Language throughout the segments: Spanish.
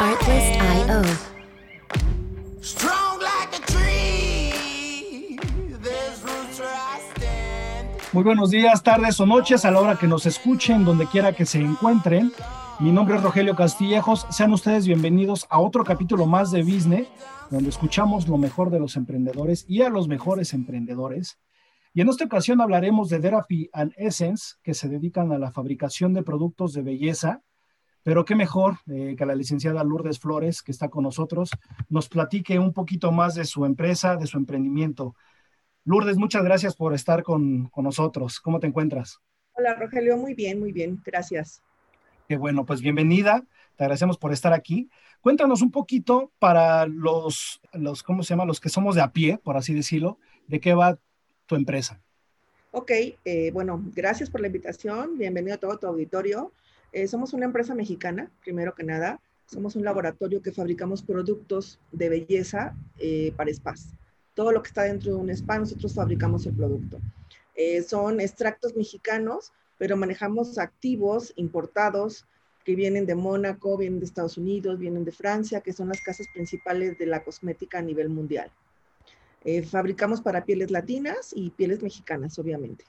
Artlist.io. Muy buenos días, tardes o noches a la hora que nos escuchen, donde quiera que se encuentren. Mi nombre es Rogelio Castillejos. Sean ustedes bienvenidos a otro capítulo más de Business, donde escuchamos lo mejor de los emprendedores y a los mejores emprendedores. Y en esta ocasión hablaremos de Therapy and Essence, que se dedican a la fabricación de productos de belleza. Pero qué mejor eh, que la licenciada Lourdes Flores, que está con nosotros, nos platique un poquito más de su empresa, de su emprendimiento. Lourdes, muchas gracias por estar con, con nosotros. ¿Cómo te encuentras? Hola Rogelio, muy bien, muy bien, gracias. Qué bueno, pues bienvenida. Te agradecemos por estar aquí. Cuéntanos un poquito para los, los, ¿cómo se llama? Los que somos de a pie, por así decirlo, de qué va tu empresa. Ok, eh, bueno, gracias por la invitación. Bienvenido a todo tu auditorio. Eh, somos una empresa mexicana, primero que nada. Somos un laboratorio que fabricamos productos de belleza eh, para spas. Todo lo que está dentro de un spa, nosotros fabricamos el producto. Son extractos mexicanos pero manejamos activos importados que vienen de Mónaco, vienen de Estados Unidos, vienen de Francia, que son las casas principales de la cosmética a nivel mundial. Eh, fabricamos para pieles latinas y pieles mexicanas, obviamente.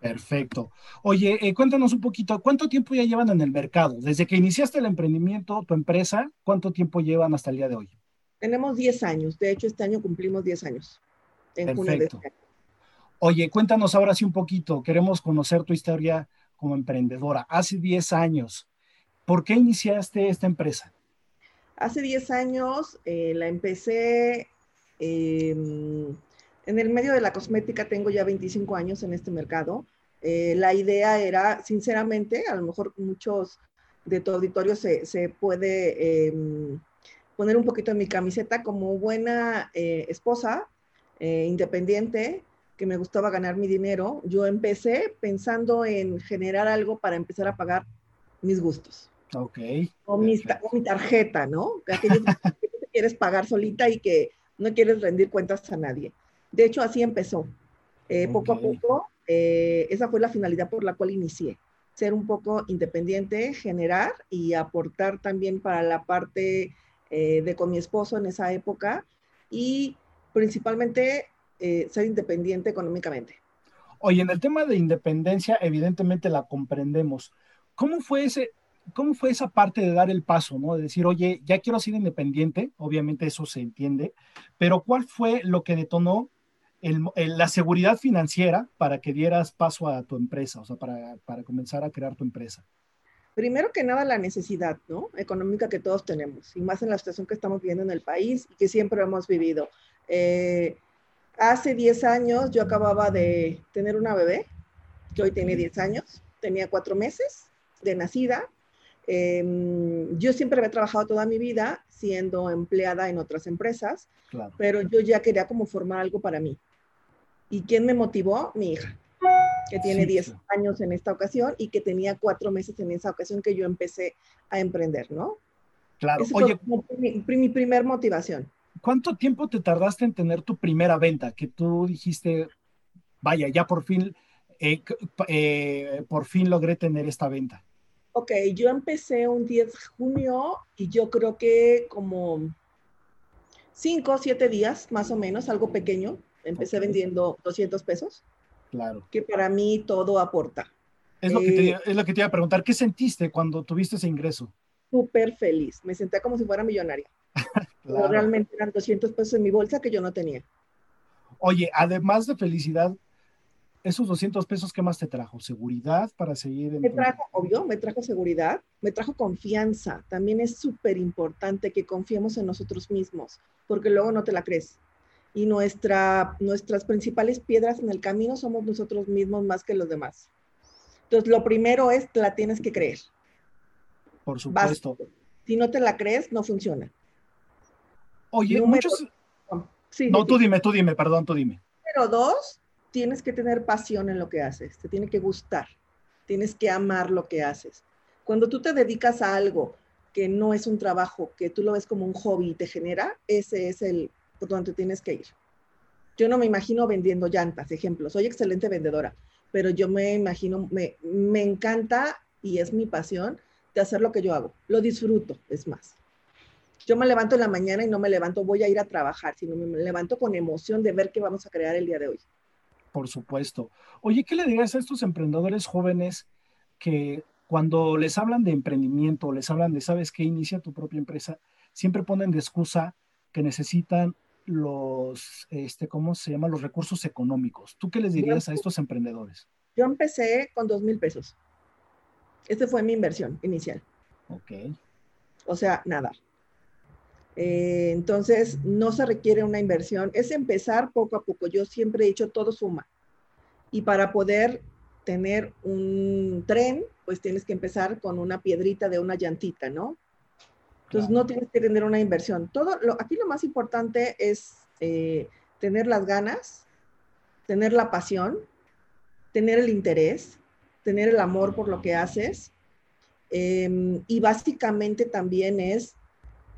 Perfecto. Oye, eh, cuéntanos un poquito, ¿cuánto tiempo ya llevan en el mercado? Desde que iniciaste el emprendimiento, tu empresa, ¿cuánto tiempo llevan hasta el día de hoy? Tenemos 10 años. De hecho, este año cumplimos 10 años. En junio de este año. Oye, cuéntanos ahora sí un poquito, queremos conocer tu historia como emprendedora. Hace 10 años, ¿por qué iniciaste esta empresa? Hace 10 años eh, la empecé eh, en el medio de la cosmética, tengo ya 25 años en este mercado. Eh, la idea era, sinceramente, a lo mejor muchos de tu auditorio se, se puede em, poner un poquito en mi camiseta como buena eh, esposa, eh, independiente, que me gustaba ganar mi dinero, yo empecé pensando en generar algo para empezar a pagar mis gustos. Ok. O, mi, o mi tarjeta, ¿no? Aquello que quieres pagar solita y que no quieres rendir cuentas a nadie. De hecho, así empezó. Eh, poco a poco, eh, esa fue la finalidad por la cual inicié. Ser un poco independiente, generar y aportar también para la parte eh, de con mi esposo en esa época y principalmente ser independiente económicamente. Oye, en el tema de independencia, evidentemente la comprendemos. ¿Cómo fue ese, cómo fue esa parte de dar el paso, no? De decir, oye, ya quiero ser independiente, obviamente eso se entiende, pero ¿cuál fue lo que detonó el, el, la seguridad financiera para que dieras paso a tu empresa, o sea, para, para comenzar a crear tu empresa? Primero que nada, la necesidad, ¿no? Económica que todos tenemos, y más en la situación que estamos viviendo en el país y que siempre hemos vivido. Eh, Hace 10 años yo acababa de tener una bebé, que hoy tiene 10 años, tenía 4 meses de nacida. Eh, yo siempre había trabajado toda mi vida siendo empleada en otras empresas, Claro. pero yo ya quería como formar algo para mí. ¿Y quién me motivó? Mi hija, que tiene Sí, 10 claro. años en esta ocasión y que tenía 4 meses en esa ocasión que yo empecé a emprender, ¿no? Claro. Esa Oye, fue mi, mi primer motivación. ¿cuánto tiempo te tardaste en tener tu primera venta? Que tú dijiste, vaya, ya por fin, eh, eh, por fin logré tener esta venta. Ok, yo empecé un 10 de junio y yo creo que como 5 o 7 días, más o menos, algo pequeño. Empecé vendiendo 200 pesos, Claro. que para mí todo aporta. Es lo, que te, Eh, es lo que te iba a preguntar. ¿Qué sentiste cuando tuviste ese ingreso? Súper feliz. Me senté como si fuera millonaria. Claro. realmente eran 200 pesos en mi bolsa que yo no tenía. Oye, además de felicidad, esos 200 pesos, ¿qué más te trajo? ¿Seguridad para seguir en Me trajo, obvio, me trajo seguridad, me trajo confianza. También es súper importante que confiemos en nosotros mismos, porque luego no te la crees. Y nuestra, nuestras principales piedras en el camino somos nosotros mismos más que los demás. Entonces, lo primero es, te la tienes que creer. Por supuesto. Básico. Si no te la crees, no funciona. Oye, Número- muchos... Sí, No, sí, tú sí. dime, tú dime, perdón, tú dime. Número dos, tienes que tener pasión en lo que haces, te tiene que gustar, tienes que amar lo que haces. Cuando tú te dedicas a algo que no es un trabajo, que tú lo ves como un hobby y te genera, ese es el por donde tienes que ir. Yo no me imagino vendiendo llantas, ejemplo, soy excelente vendedora, pero yo me imagino, me, me encanta y es mi pasión de hacer lo que yo hago. Lo disfruto, es más. Yo me levanto en la mañana y no me levanto, voy a ir a trabajar, sino me levanto con emoción de ver qué vamos a crear el día de hoy. Por supuesto. Oye, ¿qué le dirías a estos emprendedores jóvenes que cuando les hablan de emprendimiento, les hablan de, ¿sabes qué? Inicia tu propia empresa, siempre ponen de excusa que necesitan los, este, ¿cómo se llama? Los recursos económicos. ¿Tú qué les dirías a estos emprendedores? Yo empecé con dos mil pesos. Esta fue mi inversión inicial. Ok. O sea, nada. Eh, entonces, no se requiere una inversión, es empezar poco a poco. Yo siempre he dicho, todo suma. Y para poder tener un tren, pues tienes que empezar con una piedrita de una llantita, ¿no? Entonces, no tienes que tener una inversión. Todo lo, aquí lo más importante es eh, tener las ganas, tener la pasión, tener el interés, tener el amor por lo que haces. Em, y básicamente también es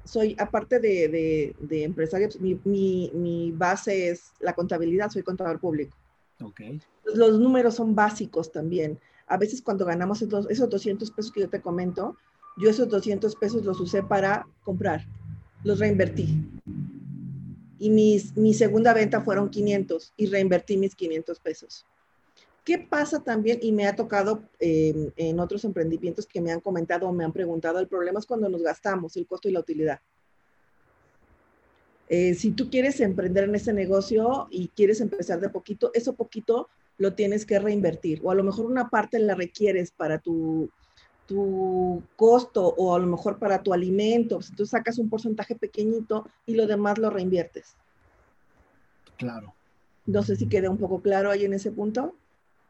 soy, aparte de, de, de pues, mi, mi, mi, base es la contabilidad, soy contador público. Okay. Los números son básicos también. A veces cuando ganamos esos, esos 200 pesos que yo te comento, yo esos 200 pesos los usé para comprar, los reinvertí. Y mis, mi segunda venta fueron 500 y reinvertí mis 500 pesos. ¿Qué pasa también? Y me ha tocado eh, en otros emprendimientos que me han comentado o me han preguntado, el problema es cuando nos gastamos el costo y la utilidad. Eh, si tú quieres emprender en ese negocio y quieres empezar de poquito, eso poquito lo tienes que reinvertir o a lo mejor una parte la requieres para tu, tu costo o a lo mejor para tu alimento. Si tú sacas un porcentaje pequeñito y lo demás lo reinviertes. Claro. No sé si queda un poco claro ahí en ese punto.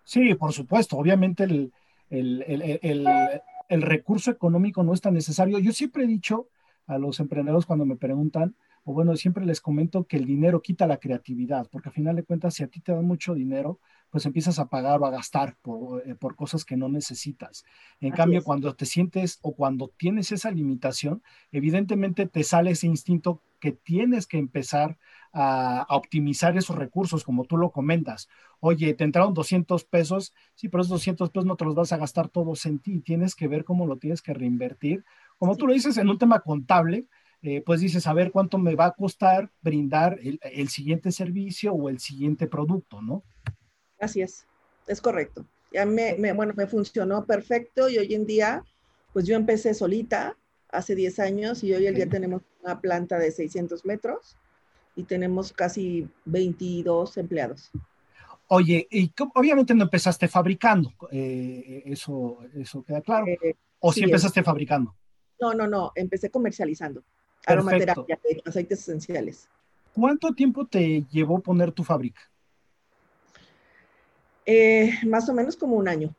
Sí, por supuesto. Obviamente el, el, recurso económico no es tan necesario. Yo siempre he dicho a los emprendedores cuando me preguntan, o bueno, siempre les comento que el dinero quita la creatividad, porque al final de cuentas, si a ti te dan mucho dinero, pues empiezas a pagar o a gastar por, eh, por cosas que no necesitas. En cambio, cuando te sientes o cuando tienes esa limitación, evidentemente te sale ese instinto que tienes que empezar a, optimizar esos recursos, como tú lo comentas. Oye, te entraron 200 pesos, sí, pero esos 200 pesos no te los vas a gastar todos en ti, tienes que ver cómo lo tienes que reinvertir. Como tú lo dices en un tema contable, eh, pues dices, a ver cuánto me va a costar brindar el, el, siguiente servicio o el siguiente producto, ¿no? Así es, es correcto. Ya me, me, bueno, me funcionó perfecto y hoy en día, pues yo empecé solita hace 10 años y hoy en día tenemos una planta de 600 metros y tenemos casi 22 empleados. Oye, y obviamente no empezaste fabricando, eh, eso, eso queda claro. Eh, ¿O sí, empezaste fabricando? No, no, no, empecé comercializando aromaterapia, aceites esenciales. ¿Cuánto tiempo te llevó poner tu fábrica? Eh, más o menos como un año.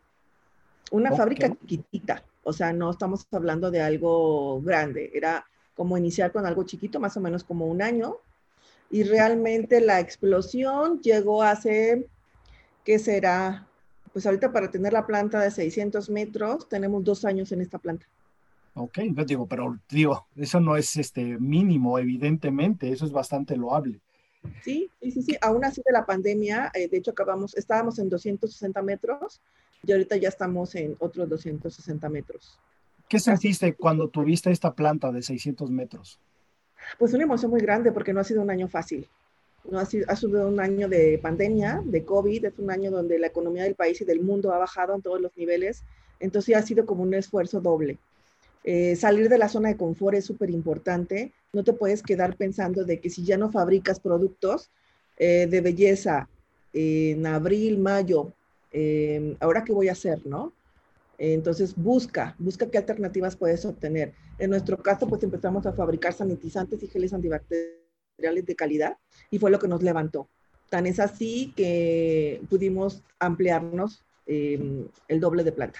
Una fábrica chiquitita, o sea, no estamos hablando de algo grande, era como iniciar con algo chiquito, más o menos como un año, y realmente la explosión llegó hace, ¿qué será? Pues ahorita para tener la planta de 600 metros, tenemos dos años en esta planta. Ok, digo, pero digo, eso no es este mínimo, evidentemente, eso es bastante loable. Sí, sí, sí, sí. Aún así de la pandemia, eh, de hecho acabamos, estábamos en 260 metros y ahorita ya estamos en otros 260 metros. ¿Qué sentiste cuando tuviste esta planta de 600 metros? Pues una emoción muy grande porque no ha sido un año fácil. No ha sido, ha sido un año de pandemia, de COVID, es un año donde la economía del país y del mundo ha bajado en todos los niveles, entonces ha sido como un esfuerzo doble. Eh, salir de la zona de confort es súper importante. No te puedes quedar pensando de que si ya no fabricas productos eh, de belleza en abril, mayo, eh, ahora qué voy a hacer, ¿no? Entonces busca, busca qué alternativas puedes obtener. En nuestro caso, pues empezamos a fabricar sanitizantes y geles antibacteriales de calidad y fue lo que nos levantó. Tan es así que pudimos ampliarnos el doble de planta.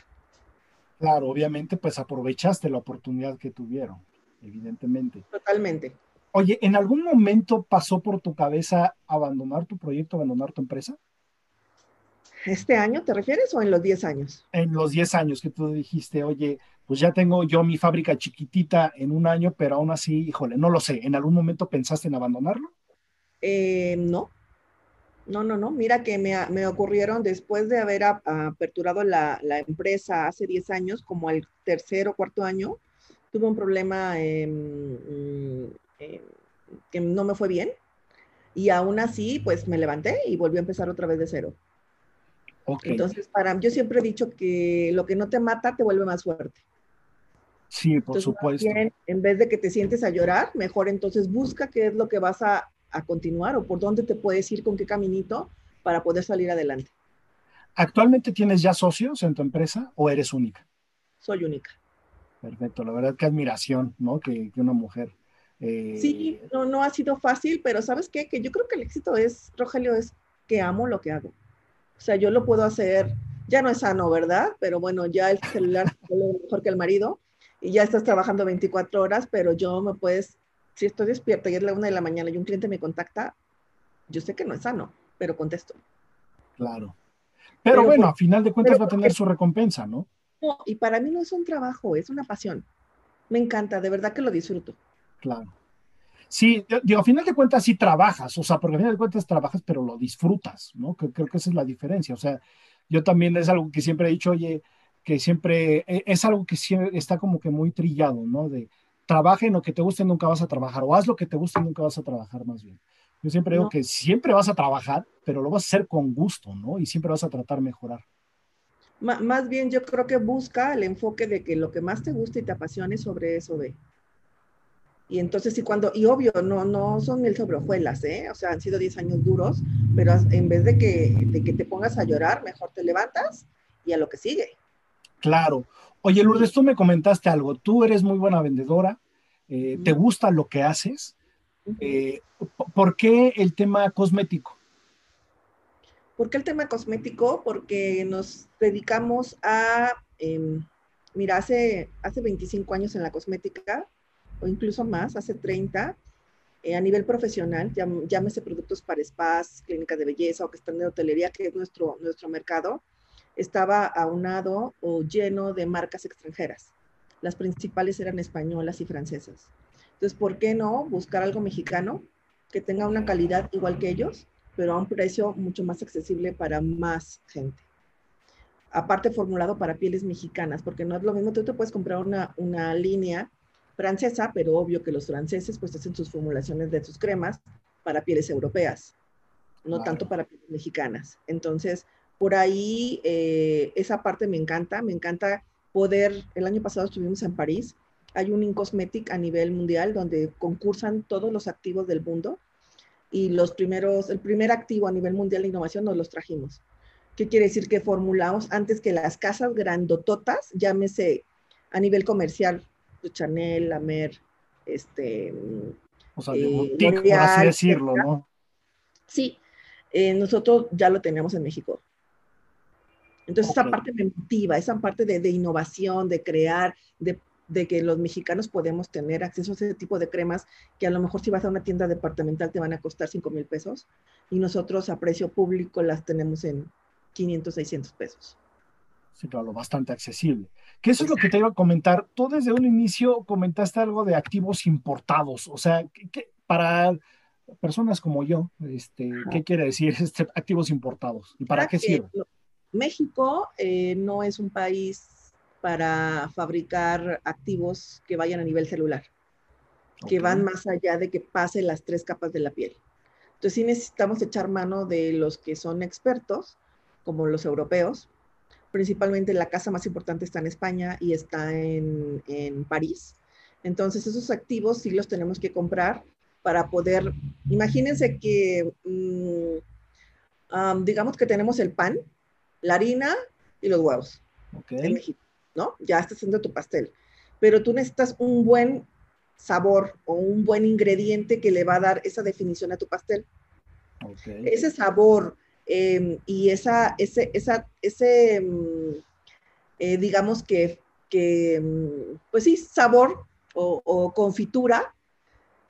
Claro, obviamente, pues aprovechaste la oportunidad que tuvieron, evidentemente. Totalmente. Oye, ¿en algún momento pasó por tu cabeza abandonar tu proyecto, abandonar tu empresa? ¿Este año te refieres o en los 10 años? En los 10 años que tú dijiste, oye, pues ya tengo yo mi fábrica chiquitita en un año, pero aún así, híjole, no lo sé, ¿en algún momento pensaste en abandonarlo? Eh, no, No, no, no. Mira que me, me ocurrieron después de haber a, aperturado la, la, empresa hace 10 años, como el tercer o cuarto año, tuve un problema eh, eh, que no me fue bien. Y aún así, pues me levanté y volví a empezar otra vez de cero. Okay. Entonces, para yo siempre he dicho que lo que no te mata te vuelve más fuerte. Sí, por supuesto. en vez de que te sientes a llorar, mejor entonces busca qué es lo que vas a, a continuar o por dónde te puedes ir, con qué caminito para poder salir adelante. ¿Actualmente tienes ya socios en tu empresa o eres única? Soy única. Perfecto, la verdad que admiración, ¿no? Que, que una mujer. Eh... Sí, no, no ha sido fácil, pero ¿sabes qué? Que yo creo que el éxito es, Rogelio, es que amo lo que hago. O sea, yo lo puedo hacer, ya no es sano, ¿verdad? Pero bueno, ya el celular es mejor que el marido y ya estás trabajando 24 horas, pero yo me puedes, si estoy despierta y es la una de la mañana y un cliente me contacta, yo sé que no es sano, pero contesto. Claro. Pero, pero bueno, pues, a final de cuentas va a tener su recompensa, ¿no? No, y para mí no es un trabajo, es una pasión. Me encanta, de verdad que lo disfruto. Claro. Sí, digo, a final de cuentas sí trabajas, o sea, porque a final de cuentas trabajas, pero lo disfrutas, ¿no? Creo, creo que esa es la diferencia. O sea, yo también es algo que siempre he dicho, oye, que siempre e, es algo que siempre está como que muy trillado, ¿no? De trabaja en lo que te guste, nunca vas a trabajar, o haz lo que te guste, nunca vas a trabajar más bien. Yo siempre digo que siempre vas a trabajar, pero lo vas a hacer con gusto, ¿no? Y siempre vas a tratar de mejorar. más bien yo creo que busca el enfoque de que lo que más te guste y te apasione sobre eso ve. Y entonces, y cuando, y obvio, no, no son mil sobrejuelas, ¿eh? O sea, han sido 10 años duros, pero en vez de que, de que te pongas a llorar, mejor te levantas y a lo que sigue. Claro. Oye, Lourdes, tú me comentaste algo. Tú eres muy buena vendedora, eh, te gusta lo que haces. Eh, ¿Por qué el tema cosmético? ¿Por qué el tema cosmético? Porque nos dedicamos a, eh, mira, hace, hace 25 años en la cosmética, o incluso más, hace 30, eh, a nivel profesional, llámese productos para spas, clínicas de belleza o que están de hotelería, que es nuestro, nuestro mercado, estaba aunado o lleno de marcas extranjeras. Las principales eran españolas y francesas. Entonces, ¿por qué no buscar algo mexicano que tenga una calidad igual que ellos, pero a un precio mucho más accesible para más gente? Aparte, formulado para pieles mexicanas, porque no es lo mismo, tú te puedes comprar una, una línea francesa, pero obvio que los franceses pues hacen sus formulaciones de sus cremas para pieles europeas, no tanto para pieles mexicanas. Entonces, por ahí eh, esa parte me encanta, me encanta poder, el año pasado estuvimos en París, hay un Incosmetic a nivel mundial donde concursan todos los activos del mundo y los primeros, el primer activo a nivel mundial de innovación nos los trajimos. ¿Qué quiere decir? Que formulamos antes que las casas grandototas, llámese a nivel comercial, Chanel, La Mer, este... O sea, eh, por así decirlo, ¿no? Sí, eh, nosotros ya lo tenemos en México. Entonces, esa parte me motiva, esa parte de, de innovación, de crear, de, de, que los mexicanos podemos tener acceso a ese tipo de cremas que a lo mejor si vas a una tienda departamental te van a costar 5 mil pesos y nosotros a precio público las tenemos en 500, 600 pesos. Sí, claro, bastante accesible. Que eso es lo que te iba a comentar. Tú desde un inicio comentaste algo de activos importados. O sea, que, para personas como yo, este, ¿qué quiere decir este, activos importados? ¿Y para, qué sirve? México eh, no es un país para fabricar activos que vayan a nivel celular, que van más allá de que pase las tres capas de la piel. Entonces sí necesitamos echar mano de los que son expertos, como los europeos, principalmente la casa más importante está en España y está en, en París. Entonces esos activos sí los tenemos que comprar para poder, imagínense que, um, digamos que tenemos el pan, la harina y los huevos okay. en México, ¿no? Ya estás haciendo tu pastel, pero tú necesitas un buen sabor o un buen ingrediente que le va a dar esa definición a tu pastel. Okay. Ese sabor, eh, y esa, ese, esa, ese mm, eh, digamos que, que, mm, pues sí, sabor o, o, confitura,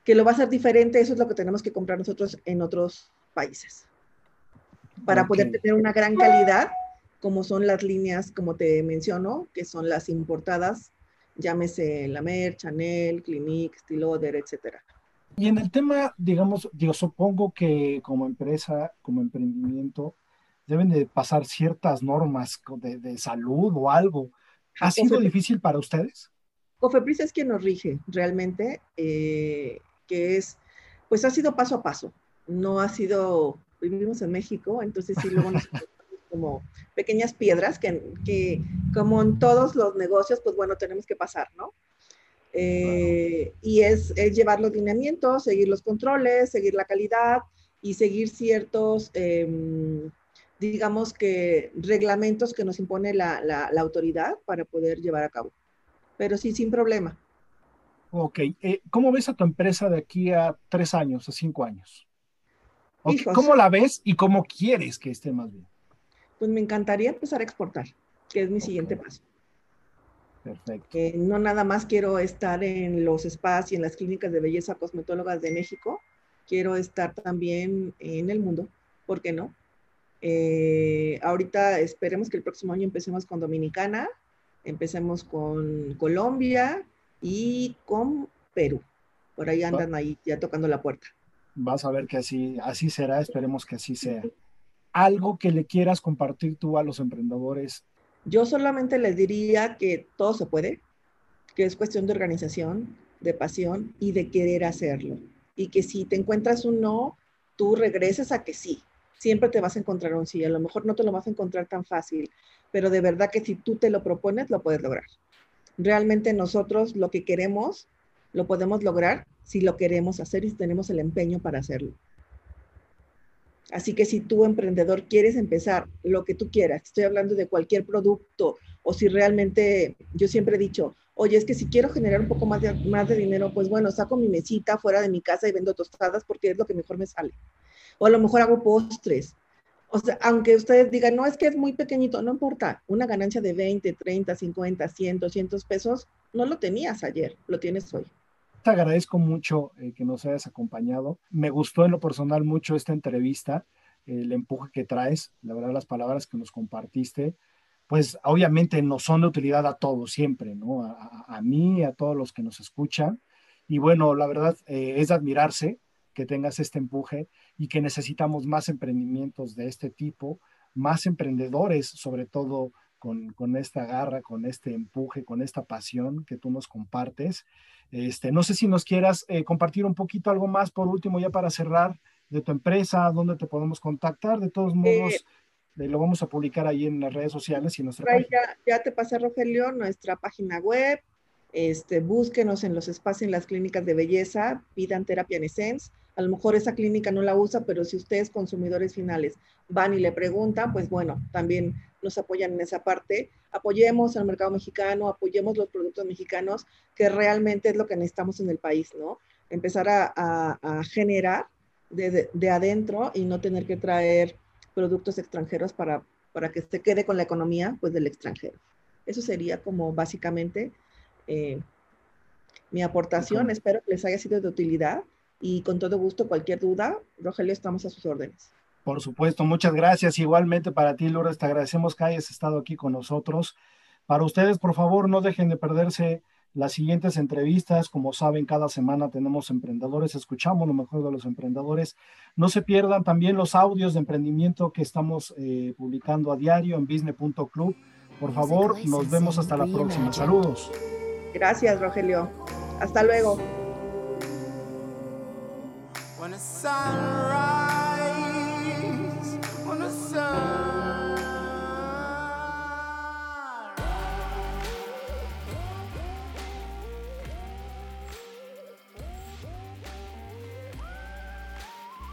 que lo va a hacer diferente, eso es lo que tenemos que comprar nosotros en otros países, para okay. poder tener una gran calidad, como son las líneas, como te menciono, que son las importadas, llámese La Mer, Chanel, Clinique, Stiloder, etcétera. Y en el tema, digamos, yo supongo que como empresa, como emprendimiento, deben de pasar ciertas normas de, salud o algo. ¿Ha sido difícil para ustedes? COFEPRIS es quien nos rige realmente, eh, que es, pues ha sido paso a paso, no ha sido, vivimos en México, entonces sí luego nos como pequeñas piedras que, que, como en todos los negocios, pues bueno, tenemos que pasar, ¿no? Eh, y es, llevar los lineamientos, seguir los controles, seguir la calidad y seguir ciertos, em, digamos que, reglamentos que nos impone la, la, autoridad para poder llevar a cabo. Pero sí, sin problema. Ok. Eh, ¿Cómo ves a tu empresa de aquí a tres años, a cinco años? ¿Cómo la ves y cómo quieres que esté más bien? Pues me encantaría empezar a exportar, que es mi siguiente paso. Perfecto. Que no nada más quiero estar en los spas y en las clínicas de belleza cosmetólogas de México, quiero estar también en el mundo, ¿por qué no? Eh, ahorita esperemos que el próximo año empecemos con Dominicana, empecemos con Colombia y con Perú. Por ahí andan ahí ya tocando la puerta. Vas a ver que así, así será, esperemos que así sea. Algo que le quieras compartir tú a los emprendedores yo solamente les diría que todo se puede, que es cuestión de organización, de pasión y de querer hacerlo. Y que si te encuentras un no, tú regreses a que sí. Siempre te vas a encontrar un sí. A lo mejor no te lo vas a encontrar tan fácil, pero de verdad que si tú te lo propones, lo puedes lograr. Realmente nosotros lo que queremos, lo podemos lograr si lo queremos hacer y tenemos el empeño para hacerlo. Así que si tú, emprendedor, quieres empezar lo que tú quieras, estoy hablando de cualquier producto, o si realmente, yo siempre he dicho, oye, es que si quiero generar un poco más de, más de dinero, pues bueno, saco mi mesita fuera de mi casa y vendo tostadas porque es lo que mejor me sale. O a lo mejor hago postres. O sea, aunque ustedes digan, no, es que es muy pequeñito, no importa, una ganancia de 20, 30, 50, 100, 200 pesos, no lo tenías ayer, lo tienes hoy. Agradezco mucho eh, que nos hayas acompañado. Me gustó en lo personal mucho esta entrevista, el empuje que traes, la verdad las palabras que nos compartiste, pues obviamente nos son de utilidad a todos siempre, ¿no? A, a mí, a todos los que nos escuchan. Y bueno, la verdad eh, es admirarse que tengas este empuje y que necesitamos más emprendimientos de este tipo, más emprendedores, sobre todo con, con, esta garra, con este empuje, con esta pasión que tú nos compartes. Este, no sé si nos quieras eh, compartir un poquito algo más por último, ya para cerrar, de tu empresa, dónde te podemos contactar. De todos modos, eh, lo vamos a publicar ahí en las redes sociales y en nuestra página. Ya, ya te pasé, Rogelio, nuestra página web. Este, búsquenos en los espacios, en las clínicas de belleza, pidan terapia en Essence a lo mejor esa clínica no la usa, pero si ustedes consumidores finales van y le preguntan, pues bueno, también nos apoyan en esa parte. Apoyemos al mercado mexicano, apoyemos los productos mexicanos, que realmente es lo que necesitamos en el país, ¿no? Empezar a, generar de, adentro y no tener que traer productos extranjeros para, para que se quede con la economía pues del extranjero. Eso sería como básicamente eh, mi aportación. Espero que les haya sido de utilidad y con todo gusto, cualquier duda, Rogelio, estamos a sus órdenes. Por supuesto, muchas gracias. Igualmente para ti, Lourdes, te agradecemos que hayas estado aquí con nosotros. Para ustedes, por favor, no dejen de perderse las siguientes entrevistas. Como saben, cada semana tenemos emprendedores, escuchamos lo mejor de los emprendedores. No se pierdan también los audios de emprendimiento que estamos eh, publicando a diario en business.club. Por favor, nos vemos hasta la próxima. Saludos. Gracias, Rogelio. Hasta luego. on the sunrise, on the sun.